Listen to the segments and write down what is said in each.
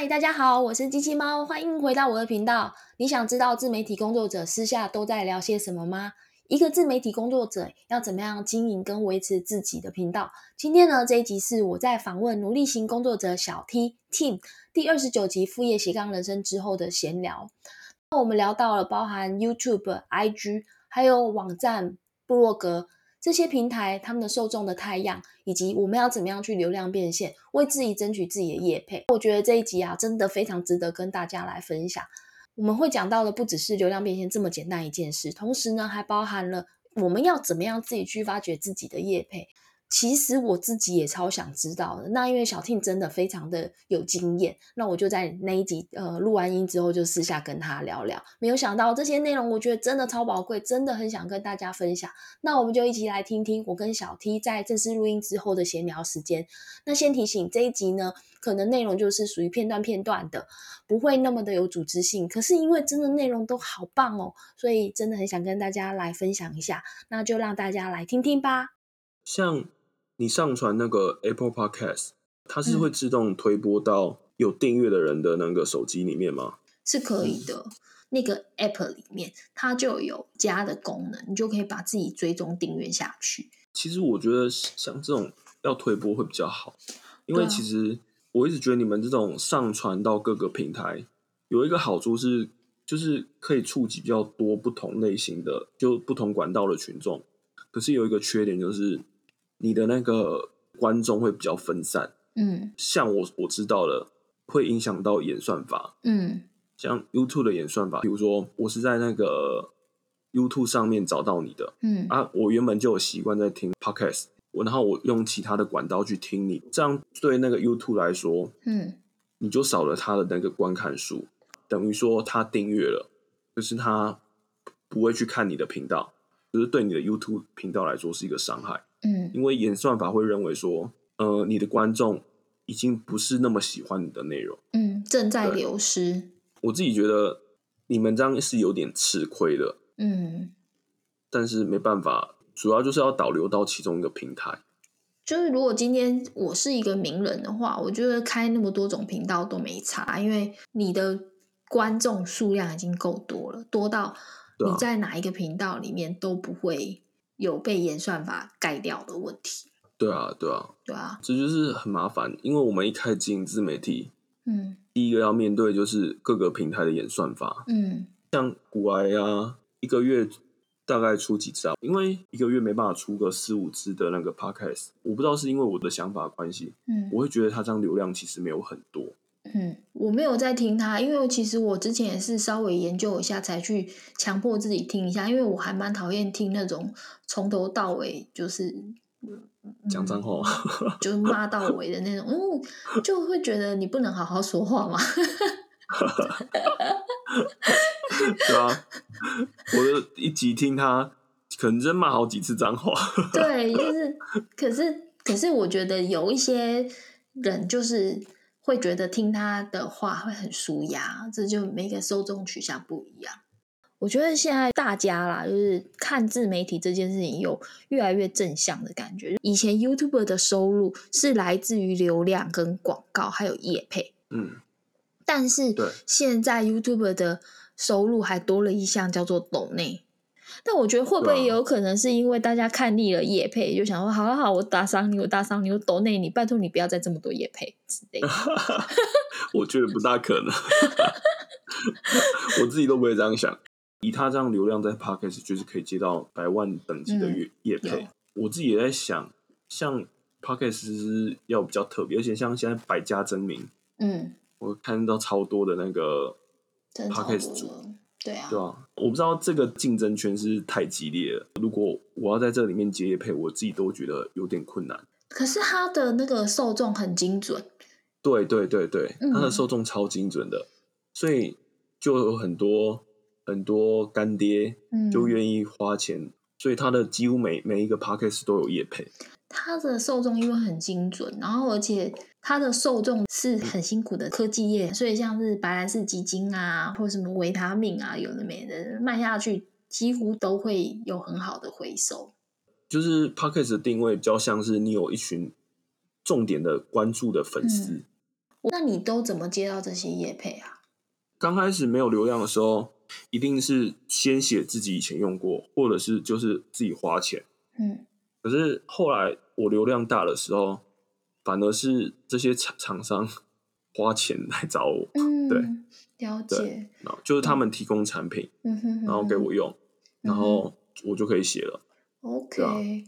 嗨，大家好，我是机器猫，欢迎回到我的频道。你想知道自媒体工作者私下都在聊些什么吗？一个自媒体工作者要怎么样经营跟维持自己的频道？今天呢，这一集是我在访问努力型工作者小 T Team 第二十九集副业斜杠人生之后的闲聊。那我们聊到了包含 YouTube、IG，还有网站、部落格。这些平台他们的受众的太阳，以及我们要怎么样去流量变现，为自己争取自己的业配。我觉得这一集啊，真的非常值得跟大家来分享。我们会讲到的不只是流量变现这么简单一件事，同时呢，还包含了我们要怎么样自己去发掘自己的业配。其实我自己也超想知道的。那因为小 T 真的非常的有经验，那我就在那一集呃录完音之后，就私下跟他聊聊。没有想到这些内容，我觉得真的超宝贵，真的很想跟大家分享。那我们就一起来听听我跟小 T 在正式录音之后的闲聊时间。那先提醒这一集呢，可能内容就是属于片段片段的，不会那么的有组织性。可是因为真的内容都好棒哦，所以真的很想跟大家来分享一下。那就让大家来听听吧。像。你上传那个 Apple Podcast，它是会自动推播到有订阅的人的那个手机里面吗？是可以的，那个 App 里面它就有加的功能，你就可以把自己追踪订阅下去。其实我觉得像这种要推播会比较好，因为其实我一直觉得你们这种上传到各个平台有一个好处是，就是可以触及比较多不同类型的，就不同管道的群众。可是有一个缺点就是。你的那个观众会比较分散，嗯，像我我知道了，会影响到演算法，嗯，像 YouTube 的演算法，比如说我是在那个 YouTube 上面找到你的，嗯。啊，我原本就有习惯在听 Podcast，我然后我用其他的管道去听你，这样对那个 YouTube 来说，嗯，你就少了他的那个观看数，等于说他订阅了，就是他不会去看你的频道，就是对你的 YouTube 频道来说是一个伤害。嗯，因为演算法会认为说，呃，你的观众已经不是那么喜欢你的内容，嗯，正在流失。我自己觉得你们这样是有点吃亏的，嗯，但是没办法，主要就是要导流到其中一个平台。就是如果今天我是一个名人的话，我觉得开那么多种频道都没差，因为你的观众数量已经够多了，多到你在哪一个频道里面都不会。有被演算法盖掉的问题。对啊，对啊，对啊，这就是很麻烦，因为我们一开经营自媒体，嗯，第一个要面对就是各个平台的演算法，嗯，像古埃啊，一个月大概出几次啊？因为一个月没办法出个四五支的那个 podcast，我不知道是因为我的想法关系，嗯，我会觉得它这样流量其实没有很多。嗯，我没有在听他，因为其实我之前也是稍微研究一下才去强迫自己听一下，因为我还蛮讨厌听那种从头到尾就是讲脏话，就骂到尾的那种，嗯，就会觉得你不能好好说话嘛。对啊，我的一集听他可能真骂好几次脏话。对，就是，可是可是我觉得有一些人就是。会觉得听他的话会很舒压，这就每个受众取向不一样。我觉得现在大家啦，就是看自媒体这件事情有越来越正向的感觉。以前 YouTube 的收入是来自于流量跟广告，还有业配，嗯，但是现在 YouTube 的收入还多了一项叫做抖内。但我觉得会不会有可能是因为大家看腻了叶配，就想说好好好，我打赏你，我打赏你，我抖内你，拜托你不要再这么多叶配之类的。我觉得不大可能，我自己都不会这样想。以他这样流量在 Podcast 就是可以接到百万等级的月叶配，我自己也在想，像 Podcast 要比较特别，而且像现在百家争鸣，嗯，我看到超多的那个 Podcast 主。对啊，对啊，我不知道这个竞争圈是太激烈了。如果我要在这里面接配，我自己都觉得有点困难。可是他的那个受众很精准，对对对对，他的受众超精准的，所以就有很多很多干爹就愿意花钱，所以他的几乎每每一个 p a c k a g e 都有业配。他的受众因为很精准，然后而且它的受众是很辛苦的科技业，所以像是白兰氏基金啊，或什么维他命啊，有的没的卖下去，几乎都会有很好的回收。就是 p o c k e t 的定位比较像是你有一群重点的关注的粉丝，那你都怎么接到这些业配啊？刚开始没有流量的时候，一定是先写自己以前用过，或者是就是自己花钱。嗯，可是后来我流量大的时候，反而是这些厂厂商 花钱来找我，嗯，对，了解，然后就是他们提供产品，嗯哼，然后给我用，然后我就可以写了。OK，、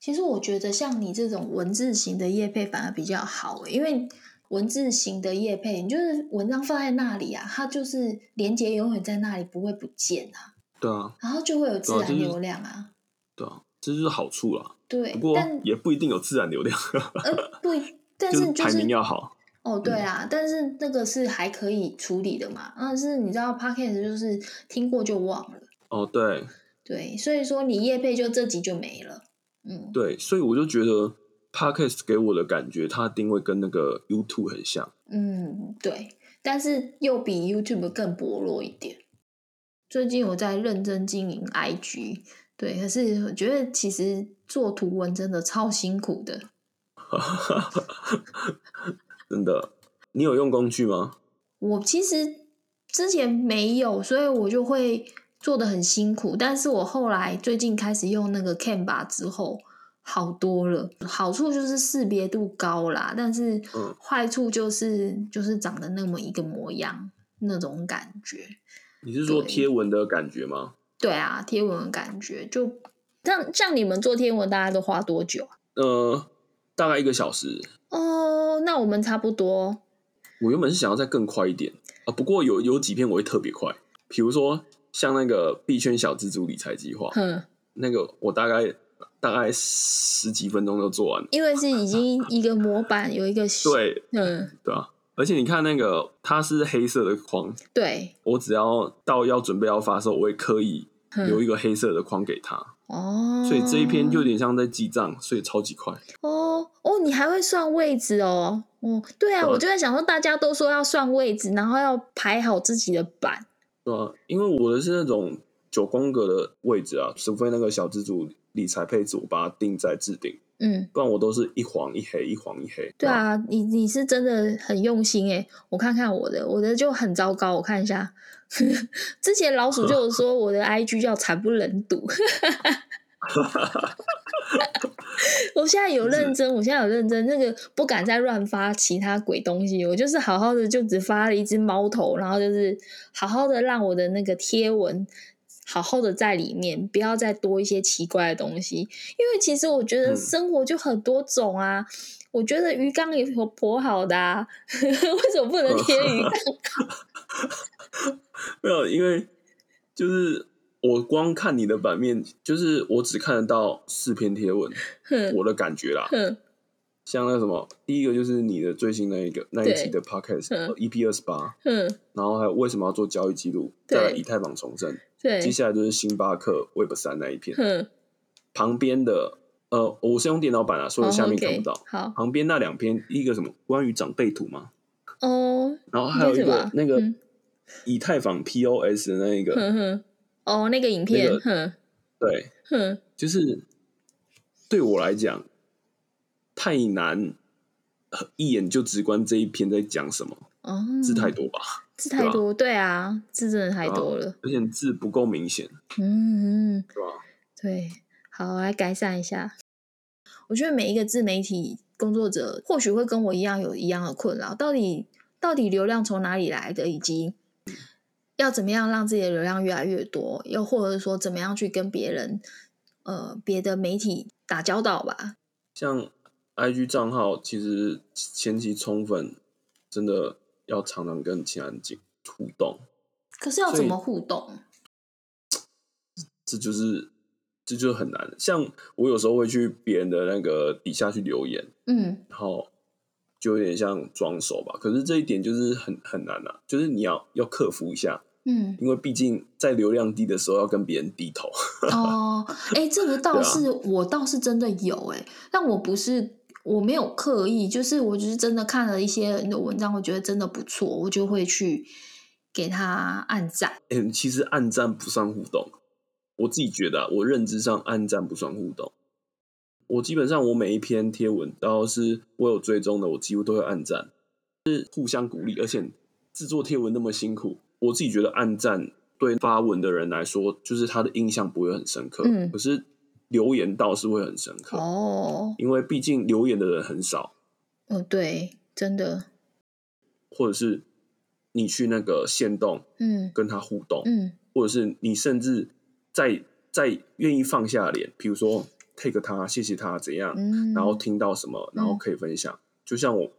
其实我觉得像你这种文字型的业配反而比较好欸，因为文字型的业配，你就是文章放在那里啊，它就是连接永远在那里，不会不见啊，对啊，然后就会有自然流量啊。对啊，这就是好处啦。对不，过也不一定有自然流量，呃 不一，但就是排名要好。哦，对啊，但是那个是还可以处理的嘛。但是你知道 Podcast 就是听过就忘了，哦，对对，所以说你业配就这集就没了。嗯，对，所以我就觉得 Podcast 给我的感觉，它的定位跟那个 YouTube 很像。嗯，对，但是又比 YouTube 更薄弱一点。最近我在认真经营 IG，对，可是我觉得其实做图文真的超辛苦的。真的，你有用工具吗？我其实之前没有，所以我就会做的很辛苦。但是我后来最近开始用那个 Canva 之后，好多了。好处就是识别度高啦，但是嗯坏处就是就是长得那么一个模样那种感觉。你是说对贴文的感觉吗？对啊，贴文的感觉就像像你们做贴文，大家都花多久啊？呃，大概一个小时。哦，那我们差不多。我原本是想要再更快一点啊，不过有有几篇我会特别快，比如说像那个币圈小蜘蛛理财计划，嗯，那个我大概大概十几分钟就做完了。因为是已经 一个模板有一个对嗯，对啊，而且你看那个它是黑色的框，对，我只要到要准备要发售，我会刻意哼留一个黑色的框给他，哦，所以这一篇就有点像在记账，所以超级快。哦哦，你还会算位置哦。哦，对啊，我就在想说，大家都说要算位置，然后要排好自己的版。对啊，因为我的是那种九宫格的位置啊，除非那个小资主理财配置我把它定在置顶，嗯，不然我都是一黄一黑，一黄一黑。对啊，你你是真的很用心诶。我看看我的，我的就很糟糕。我看一下，之前老鼠就有说我的 IG 叫惨不忍睹。我现在有认真，我现在有认真，那个不敢再乱发其他鬼东西，我就是好好的就只发了一只猫头，然后就是好好的让我的那个贴文好好的在里面，不要再多一些奇怪的东西。因为其实我觉得嗯生活就很多种啊，我觉得鱼缸也颇颇好的啊，为什么不能贴鱼缸？没有，因为就是我光看你的版面，就是我只看得到四篇贴文，我的感觉啦。哼像那什么，第一个就是你的最新那一个那一集的 podcast EP 二十八，嗯，然后还有为什么要做交易记录，对再来以太坊重生，接，下来就是星巴克 Web 三那一篇，嗯，旁边的呃，我是用电脑版啊，所以下面看不到。好旁边那两篇，第一个什么关于长辈图吗，哦，然后还有一个那个嗯。以太坊 POS 的那一个，哦，那个影片，对，哼，就是对我来讲太难，呃一眼就直观这一篇在讲什么，哦，字太多吧，字太多，对啊，字真的太多了，而且字不够明显，嗯嗯，对吧？对，好，我来改善一下。我觉得每一个自媒体工作者或许会跟我一样有一样的困扰，到底到底流量从哪里来的，以及要怎么样让自己的流量越来越多，又或者说怎么样去跟别人呃别的媒体打交道吧。像 IG 账号，其实前期充分，真的要常常跟其他人进互动，可是要怎么互动？这就是这就是很难。像我有时候会去别人的那个底下去留言，嗯然后就有点像装熟吧。可是这一点就是很很难啊，就是你要要克服一下，嗯，因为毕竟在流量低的时候要跟别人低头。哦，哎，这个倒 是、我倒是真的有哎，但我不是我没有刻意，就是我就是真的看了一些人的文章，我觉得真的不错，我就会去给他按赞。嗯，其实按赞不算互动，我自己觉得、啊，我认知上按赞不算互动。我基本上我每一篇贴文，然后是我有追踪的，我几乎都会按赞。是互相鼓励，而且制作贴文那么辛苦，我自己觉得按赞对发文的人来说，就是他的印象不会很深刻，嗯可是留言倒是会很深刻，哦，因为毕竟留言的人很少，哦，对，真的，或者是你去那个线动嗯。跟他互动，嗯。或者是你甚至在在愿意放下脸，比如说 take 他，谢谢他怎样，嗯，然后听到什么，然后可以分享。就像我，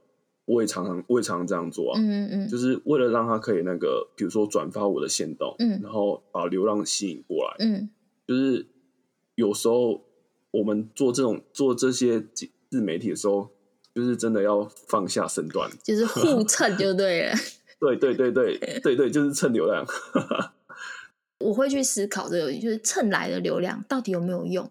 我也常常我也常常这样做啊，嗯嗯。就是为了让他可以那个，比如说转发我的线动，嗯。然后把流量吸引过来。嗯。就是有时候我们做这种做这些自自媒体的时候，就是真的要放下身段。就是互蹭就对了。对对对对对对，就是蹭流量。我会去思考这个，就是蹭来的流量到底有没有用？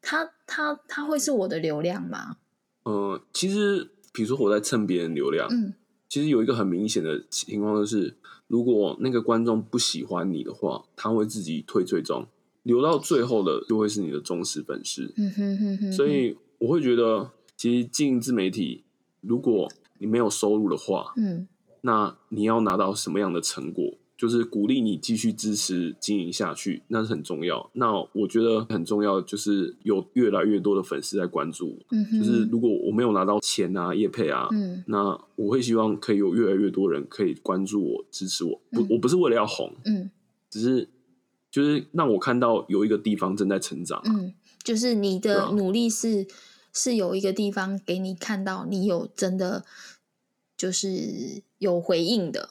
它它它会是我的流量吗？嗯，其实比如说我在蹭别人流量，嗯其实有一个很明显的情况就是，如果那个观众不喜欢你的话，他会自己退追踪，留到最后的就会是你的忠实粉丝。嗯哼哼哼，所以我会觉得，其实经营自媒体，如果你没有收入的话，嗯那你要拿到什么样的成果？就是鼓励你继续支持经营下去，那是很重要。那我觉得很重要，就是有越来越多的粉丝在关注我。就是如果我没有拿到钱啊、业配啊，嗯那我会希望可以有越来越多人可以关注我、支持我。不，嗯我不是为了要红，嗯只是就是让我看到有一个地方正在成长。嗯，就是你的努力是、是有一个地方给你看到，你有真的就是有回应的。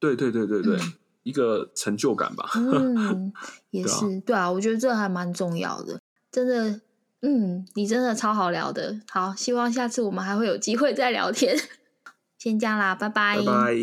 对对对对对，嗯一个成就感吧。嗯，也 对啊是，对啊，我觉得这还蛮重要的，真的。嗯，你真的超好聊的。好，希望下次我们还会有机会再聊天。先这样啦，拜拜。拜拜。